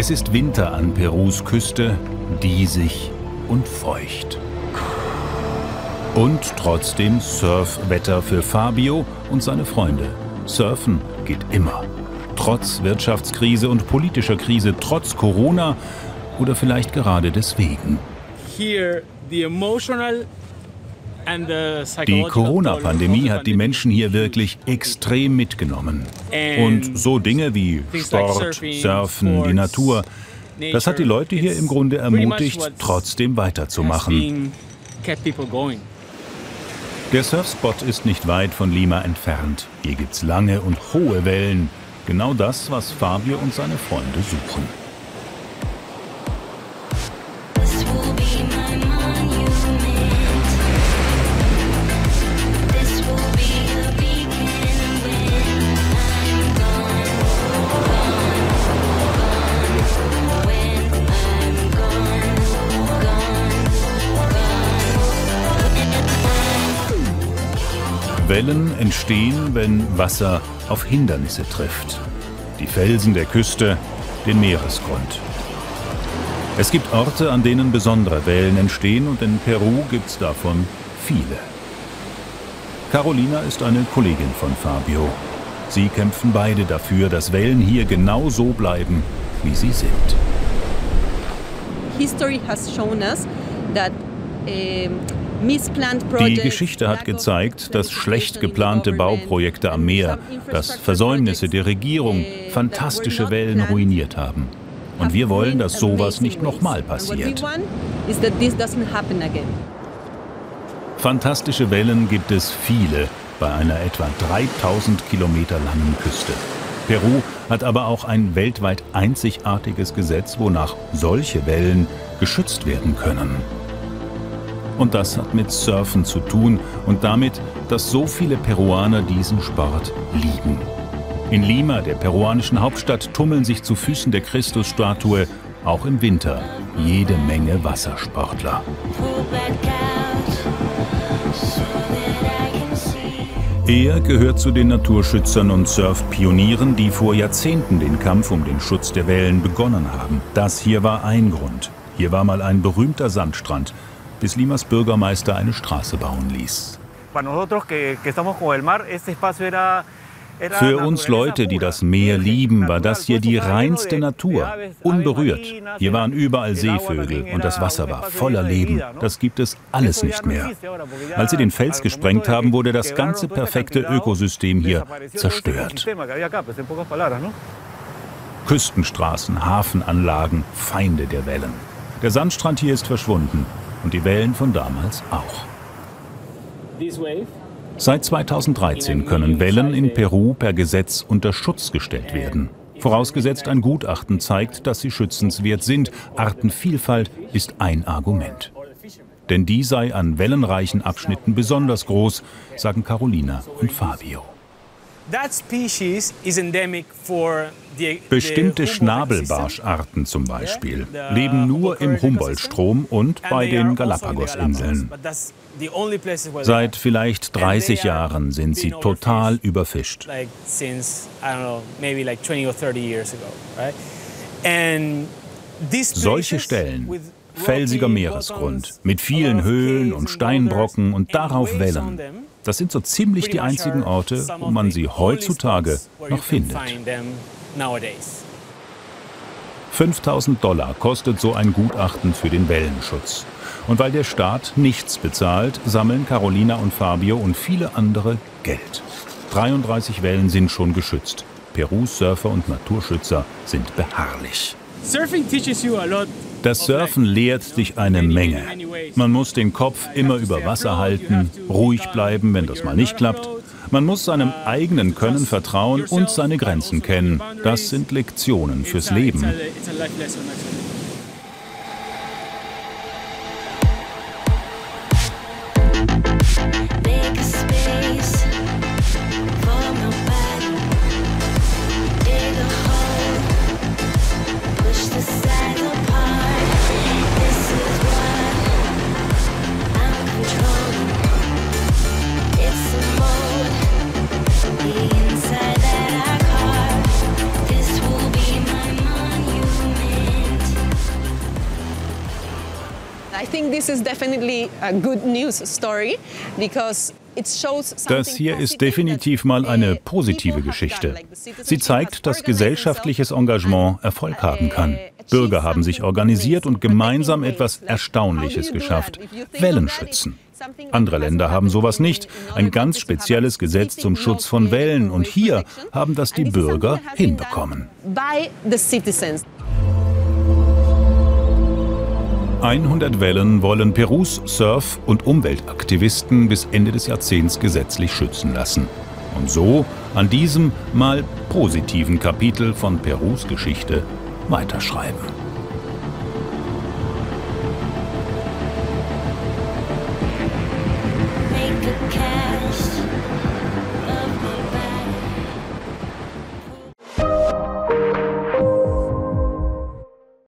Es ist Winter an Perus Küste, diesig und feucht. Und trotzdem Surfwetter für Fabio und seine Freunde. Surfen geht immer. Trotz Wirtschaftskrise und politischer Krise, trotz Corona oder vielleicht gerade deswegen. Here, the emotional die Corona-Pandemie hat die Menschen hier wirklich extrem mitgenommen. Und so Dinge wie Sport, Surfen, die Natur, das hat die Leute hier im Grunde ermutigt, trotzdem weiterzumachen. Der Surfspot ist nicht weit von Lima entfernt. Hier gibt's lange und hohe Wellen. Genau das, was Fabio und seine Freunde suchen. Wellen entstehen, wenn Wasser auf Hindernisse trifft. Die Felsen der Küste, den Meeresgrund. Es gibt Orte, an denen besondere Wellen entstehen und in Peru gibt es davon viele. Carolina ist eine Kollegin von Fabio. Sie kämpfen beide dafür, dass Wellen hier genau so bleiben, wie sie sind. History has shown us that uh, die Geschichte hat gezeigt, dass schlecht geplante Bauprojekte am Meer, dass Versäumnisse der Regierung fantastische Wellen ruiniert haben. Und wir wollen, dass sowas nicht nochmal passiert. Fantastische Wellen gibt es viele bei einer etwa 3000 Kilometer langen Küste. Peru hat aber auch ein weltweit einzigartiges Gesetz, wonach solche Wellen geschützt werden können. Und das hat mit Surfen zu tun und damit, dass so viele Peruaner diesen Sport lieben. In Lima, der peruanischen Hauptstadt, tummeln sich zu Füßen der Christusstatue auch im Winter jede Menge Wassersportler. Er gehört zu den Naturschützern und Surfpionieren, die vor Jahrzehnten den Kampf um den Schutz der Wellen begonnen haben. Das hier war ein Grund. Hier war mal ein berühmter Sandstrand, bis Limas Bürgermeister eine Straße bauen ließ. Für uns Leute, die das Meer lieben, war das hier die reinste Natur, unberührt. Hier waren überall Seevögel und das Wasser war voller Leben. Das gibt es alles nicht mehr. Als sie den Fels gesprengt haben, wurde das ganze perfekte Ökosystem hier zerstört. Küstenstraßen, Hafenanlagen, Feinde der Wellen. Der Sandstrand hier ist verschwunden und die Wellen von damals auch. Seit 2013 können Wellen in Peru per Gesetz unter Schutz gestellt werden. Vorausgesetzt ein Gutachten zeigt, dass sie schützenswert sind. Artenvielfalt ist ein Argument. Denn die sei an wellenreichen Abschnitten besonders groß, sagen Carolina und Fabio. Bestimmte Schnabelbarscharten zum Beispiel leben nur im Humboldt-Strom und bei den Galapagos-Inseln. Seit vielleicht 30 Jahren sind sie total überfischt. Solche Stellen felsiger Meeresgrund mit vielen Höhlen und Steinbrocken und darauf Wellen. Das sind so ziemlich die einzigen Orte, wo man sie heutzutage noch findet. 5000 Dollar kostet so ein Gutachten für den Wellenschutz. Und weil der Staat nichts bezahlt, sammeln Carolina und Fabio und viele andere Geld. 33 Wellen sind schon geschützt. Perus Surfer und Naturschützer sind beharrlich. Das Surfen lehrt dich eine Menge. Man muss den Kopf immer über Wasser halten, ruhig bleiben, wenn das mal nicht klappt. Man muss seinem eigenen Können vertrauen und seine Grenzen kennen. Das sind Lektionen fürs Leben. Das hier ist definitiv mal eine positive Geschichte. Sie zeigt, dass gesellschaftliches Engagement Erfolg haben kann. Bürger haben sich organisiert und gemeinsam etwas Erstaunliches geschafft. Wellen schützen. Andere Länder haben sowas nicht. Ein ganz spezielles Gesetz zum Schutz von Wellen. Und hier haben das die Bürger hinbekommen. 100 Wellen wollen Perus Surf- und Umweltaktivisten bis Ende des Jahrzehnts gesetzlich schützen lassen. Und so an diesem mal positiven Kapitel von Perus Geschichte weiterschreiben. Make a.